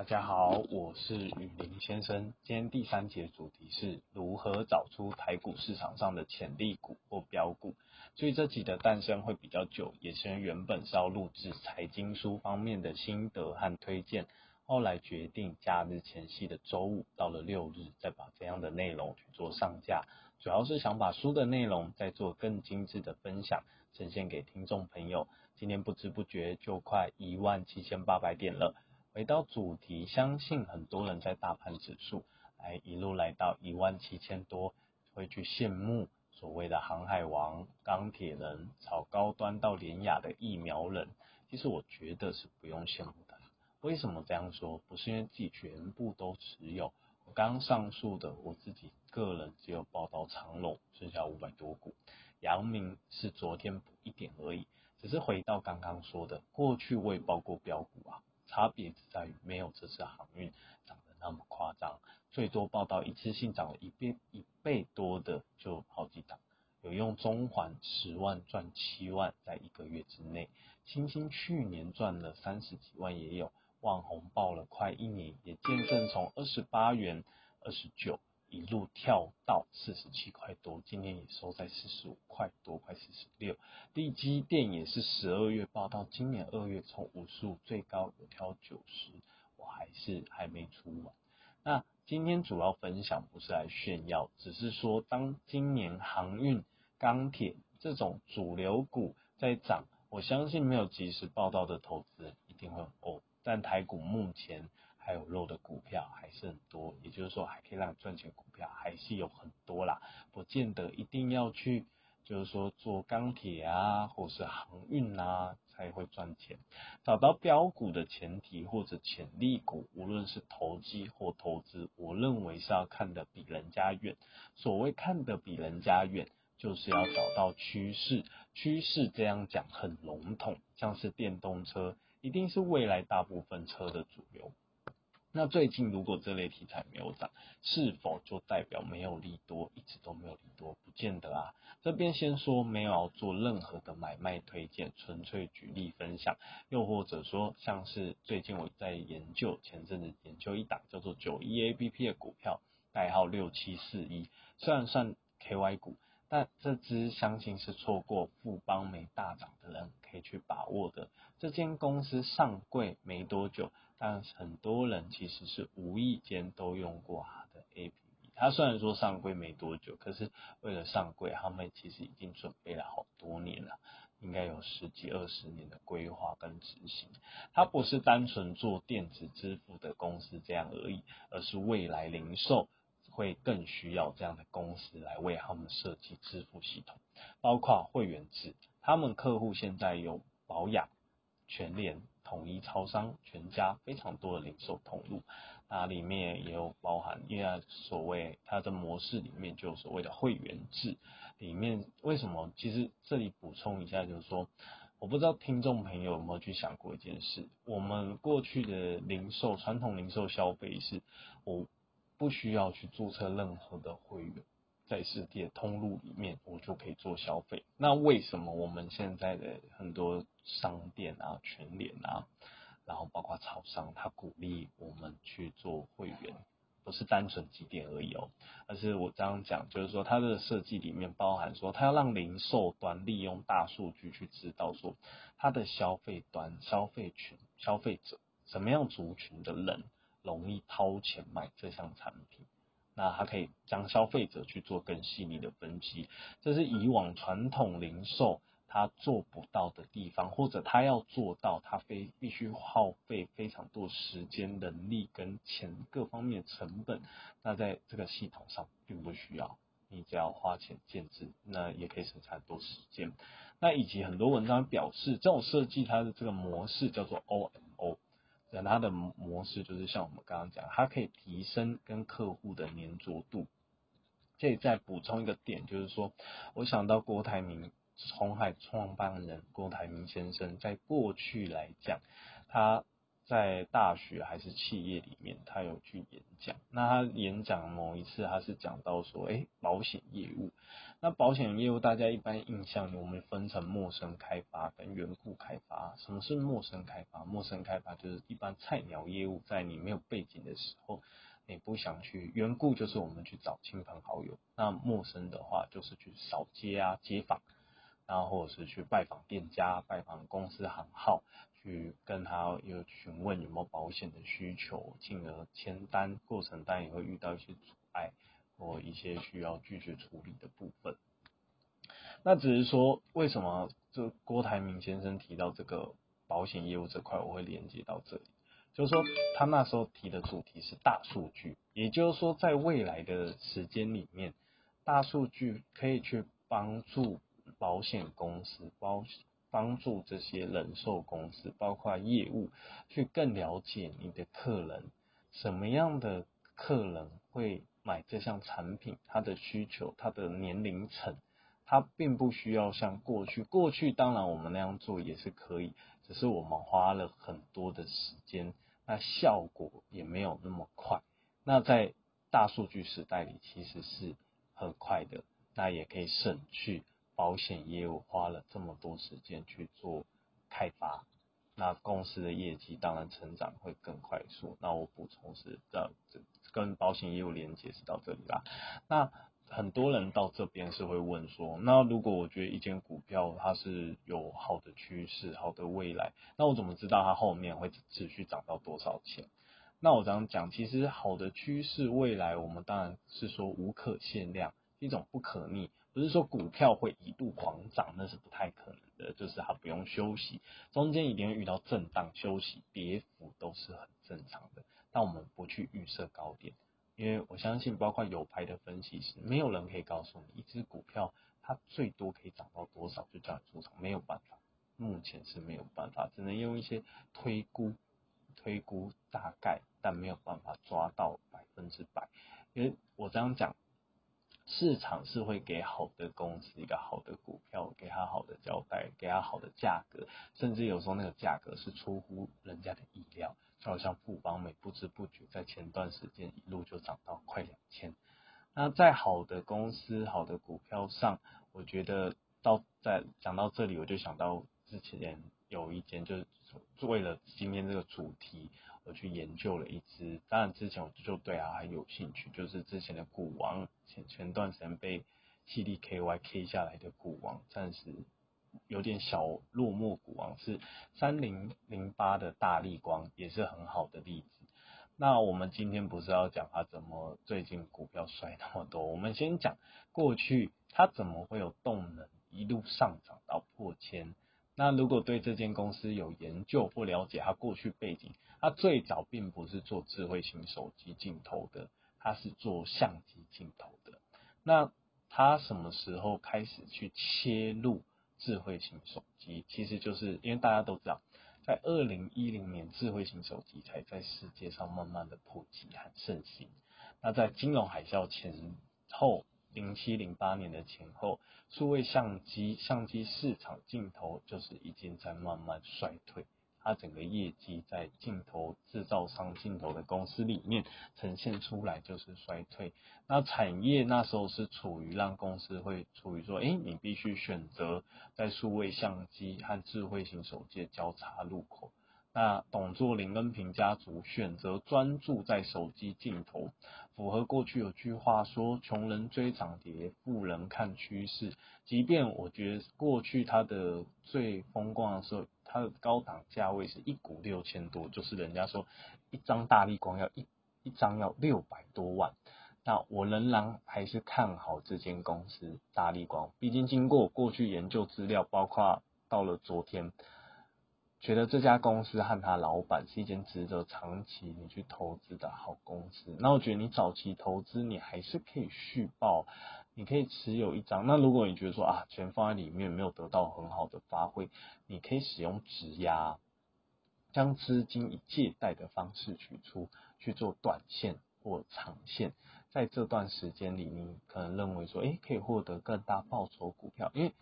大家好，我是雨林先生。今天第三节主题是如何找出台股市场上的潜力股或标股。所以这集的诞生会比较久，也是原本是要录制财经书方面的心得和推荐，后来决定假日前夕的周五到了六日，再把这样的内容去做上架。主要是想把书的内容再做更精致的分享，呈现给听众朋友。今天不知不觉就快一万七千八百点了。回到主题，相信很多人在大盘指数来一路来到一万七千多，会去羡慕所谓的航海王、钢铁人、炒高端到廉雅的疫苗人。其实我觉得是不用羡慕的。为什么这样说？不是因为自己全部都持有。我刚上述的，我自己个人只有报到长隆，剩下五百多股。阳明是昨天补一点而已。只是回到刚刚说的，过去我也报过标股啊，差别只在于没有这次航运涨得那么夸张，最多报道一次性涨了一倍一倍多的就好几档，有用中环十万赚七万，在一个月之内，星星去年赚了三十几万也有，网红报了快一年，也见证从二十八元二十九。一路跳到四十七块多，今天也收在四十五块多，快四十六。利基电也是十二月报到，今年二月从五十五最高有跳九十，我还是还没出完。那今天主要分享不是来炫耀，只是说当今年航运、钢铁这种主流股在涨，我相信没有及时报道的投资人一定会哦。但台股目前。还有肉的股票还是很多，也就是说还可以让赚钱股票还是有很多啦，不见得一定要去，就是说做钢铁啊，或是航运啊才会赚钱。找到标股的前提或者潜力股，无论是投机或投资，我认为是要看得比人家远。所谓看得比人家远，就是要找到趋势。趋势这样讲很笼统，像是电动车，一定是未来大部分车的主流。那最近如果这类题材没有涨，是否就代表没有利多，一直都没有利多？不见得啊。这边先说没有做任何的买卖推荐，纯粹举例分享。又或者说，像是最近我在研究，前阵子研究一档叫做九一 APP 的股票，代号六七四一，虽然算 K Y 股。但这支相信是错过富邦美大涨的人可以去把握的。这间公司上柜没多久，但很多人其实是无意间都用过它的 A P P。它虽然说上柜没多久，可是为了上柜，他们其实已经准备了好多年了，应该有十几二十年的规划跟执行。它不是单纯做电子支付的公司这样而已，而是未来零售。会更需要这样的公司来为他们设计支付系统，包括会员制。他们客户现在有保养、全联、统一超商、全家非常多的零售通路，那里面也有包含，因为所谓它的模式里面就所谓的会员制。里面为什么？其实这里补充一下，就是说，我不知道听众朋友有没有去想过一件事，我们过去的零售传统零售消费是，我。不需要去注册任何的会员，在世界通路里面，我就可以做消费。那为什么我们现在的很多商店啊、全联啊，然后包括超商，他鼓励我们去做会员，不是单纯几点而已哦，而是我这样讲，就是说它的设计里面包含说，它要让零售端利用大数据去知道说，它的消费端、消费群、消费者什么样族群的人。容易掏钱买这项产品，那它可以将消费者去做更细腻的分析，这是以往传统零售它做不到的地方，或者它要做到，它非必须耗费非常多时间、人力跟钱各方面成本，那在这个系统上并不需要，你只要花钱建制，那也可以省下很多时间。那以及很多文章表示，这种设计它的这个模式叫做 OMO。那它的模式就是像我们刚刚讲，它可以提升跟客户的粘着度。这里再补充一个点，就是说，我想到郭台铭，红海创办人郭台铭先生，在过去来讲，他在大学还是企业里面，他有去演讲。那他演讲某一次，他是讲到说，哎，保险业务。那保险业务大家一般印象，我们分成陌生开发跟缘故开发。什么是陌生开发？陌生开发就是一般菜鸟业务，在你没有背景的时候，你不想去缘故，就是我们去找亲朋好友。那陌生的话，就是去扫街啊、街访，然后或者是去拜访店家、拜访公司行号。去跟他有询问有没有保险的需求，进而签单过程当然也会遇到一些阻碍或一些需要拒绝处理的部分。那只是说，为什么这郭台铭先生提到这个保险业务这块，我会连接到这里，就是说他那时候提的主题是大数据，也就是说在未来的时间里面，大数据可以去帮助保险公司保。帮助这些人寿公司，包括业务，去更了解你的客人，什么样的客人会买这项产品，他的需求，他的年龄层，他并不需要像过去，过去当然我们那样做也是可以，只是我们花了很多的时间，那效果也没有那么快。那在大数据时代里，其实是很快的，那也可以省去。保险业务花了这么多时间去做开发，那公司的业绩当然成长会更快速。那我补充是，这跟保险业务连接是到这里啦。那很多人到这边是会问说，那如果我觉得一间股票它是有好的趋势、好的未来，那我怎么知道它后面会持续涨到多少钱？那我这样讲，其实好的趋势未来，我们当然是说无可限量，一种不可逆。不是说股票会一度狂涨，那是不太可能的。就是它不用休息，中间一定会遇到震荡、休息、跌幅都是很正常的。但我们不去预设高点，因为我相信，包括有牌的分析师，没有人可以告诉你一只股票它最多可以涨到多少就叫你出场，没有办法，目前是没有办法，只能用一些推估、推估大概，但没有办法抓到百分之百。因为我这样讲。市场是会给好的公司一个好的股票，给他好的交代，给他好的价格，甚至有时候那个价格是出乎人家的意料，就好像富邦美不知不觉在前段时间一路就涨到快两千。那在好的公司、好的股票上，我觉得到在讲到这里，我就想到之前有一间就是为了今天这个主题。我去研究了一只，当然之前我就对它很有兴趣，就是之前的股王前前段时间被气力 KY K 下来的股王，暂时有点小落寞。股王是三零零八的大力光，也是很好的例子。那我们今天不是要讲它怎么最近股票摔那么多，我们先讲过去它怎么会有动能一路上涨到破千。那如果对这间公司有研究或了解它过去背景，它最早并不是做智慧型手机镜头的，它是做相机镜头的。那它什么时候开始去切入智慧型手机？其实就是因为大家都知道，在二零一零年智慧型手机才在世界上慢慢的普及和盛行。那在金融海啸前后。零七零八年的前后，数位相机相机市场镜头就是已经在慢慢衰退，它整个业绩在镜头制造商镜头的公司里面呈现出来就是衰退。那产业那时候是处于让公司会处于说，哎，你必须选择在数位相机和智慧型手机的交叉路口。那董座林恩平家族选择专注在手机镜头，符合过去有句话说：“穷人追涨跌，富人看趋势。”即便我觉得过去它的最风光的时候，它的高档价位是一股六千多，就是人家说一张大力光要一一张要六百多万。那我仍然还是看好这间公司大力光，毕竟经过过去研究资料，包括到了昨天。觉得这家公司和他老板是一间值得长期你去投资的好公司。那我觉得你早期投资你还是可以续报，你可以持有一张。那如果你觉得说啊钱放在里面没有得到很好的发挥，你可以使用质押，将资金以借贷的方式取出去做短线或长线。在这段时间里，你可能认为说，哎，可以获得更大报酬股票，因为。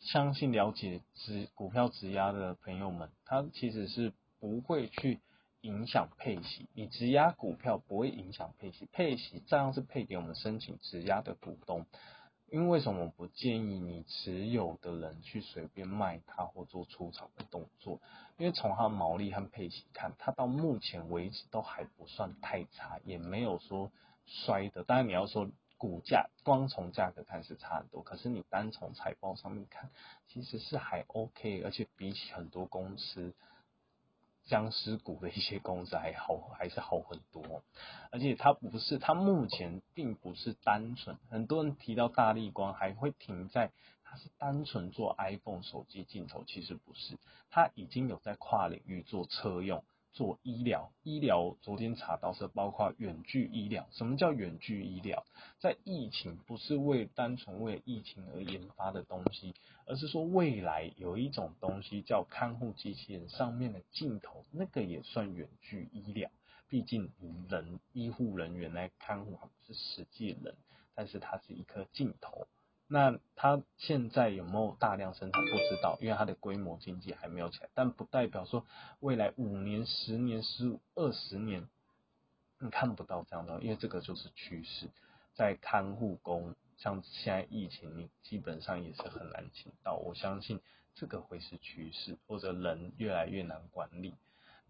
相信了解值股票质押的朋友们，他其实是不会去影响配息，你质押股票不会影响配息，配息照样是配给我们申请质押的股东。因为为什么不建议你持有的人去随便卖它或做出场的动作？因为从它毛利和配息看，它到目前为止都还不算太差，也没有说衰的。当然你要说股价，光从价格看是差很多，可是你单从财报上面看，其实是还 OK，而且比起很多公司。僵尸股的一些公司还好，还是好很多，而且它不是，它目前并不是单纯，很多人提到大力光还会停在它是单纯做 iPhone 手机镜头，其实不是，它已经有在跨领域做车用。做医疗，医疗昨天查到是包括远距医疗。什么叫远距医疗？在疫情不是为单纯为疫情而研发的东西，而是说未来有一种东西叫看护机器人上面的镜头，那个也算远距医疗。毕竟人医护人员来看护，是实际人，但是它是一颗镜头。那它现在有没有大量生产不知道，因为它的规模经济还没有起来，但不代表说未来五年、十年、十五、二十年你看不到这样的，因为这个就是趋势。在看护工，像现在疫情，你基本上也是很难请到。我相信这个会是趋势，或者人越来越难管理。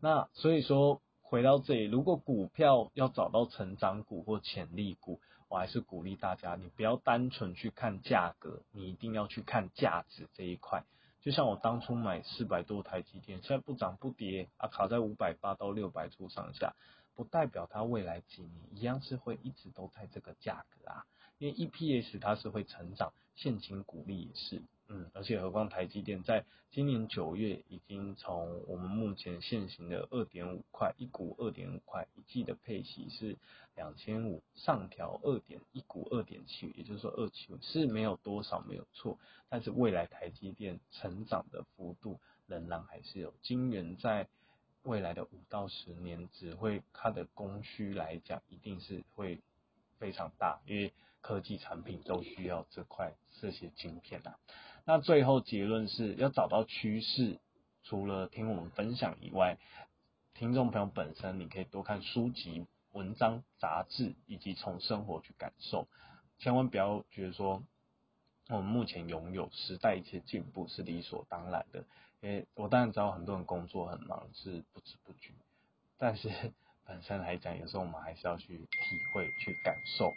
那所以说回到这里，如果股票要找到成长股或潜力股。我还是鼓励大家，你不要单纯去看价格，你一定要去看价值这一块。就像我当初买四百多台积电，现在不涨不跌啊，卡在五百八到六百出上下，不代表它未来几年一样是会一直都在这个价格啊，因为 EPS 它是会成长，现金股利也是。嗯，而且何况台积电在今年九月已经从我们目前现行的二点五块一股二点五块一季的配息是两千五上调二点一股二点七，也就是说二七五是没有多少没有错，但是未来台积电成长的幅度仍然还是有，晶圆在未来的五到十年只会它的供需来讲一定是会非常大，因为科技产品都需要这块这些晶片啊。那最后结论是要找到趋势，除了听我们分享以外，听众朋友本身你可以多看书籍、文章、杂志，以及从生活去感受。千万不要觉得说我们目前拥有时代一些进步是理所当然的。因为我当然知道很多人工作很忙是不知不觉，但是本身来讲，有时候我们还是要去体会、去感受。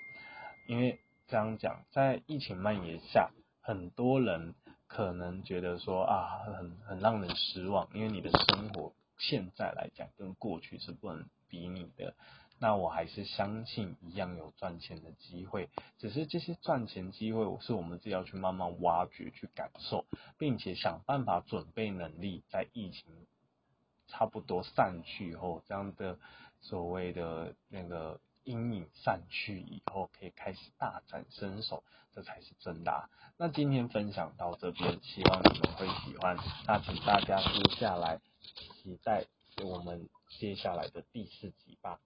因为这样讲，在疫情蔓延下。很多人可能觉得说啊，很很让人失望，因为你的生活现在来讲跟过去是不能比拟的。那我还是相信一样有赚钱的机会，只是这些赚钱机会是我们自己要去慢慢挖掘、去感受，并且想办法准备能力，在疫情差不多散去以后，这样的所谓的那个。阴影散去以后，可以开始大展身手，这才是真的。啊那今天分享到这边，希望你们会喜欢。那请大家接下来期待我们接下来的第四集吧。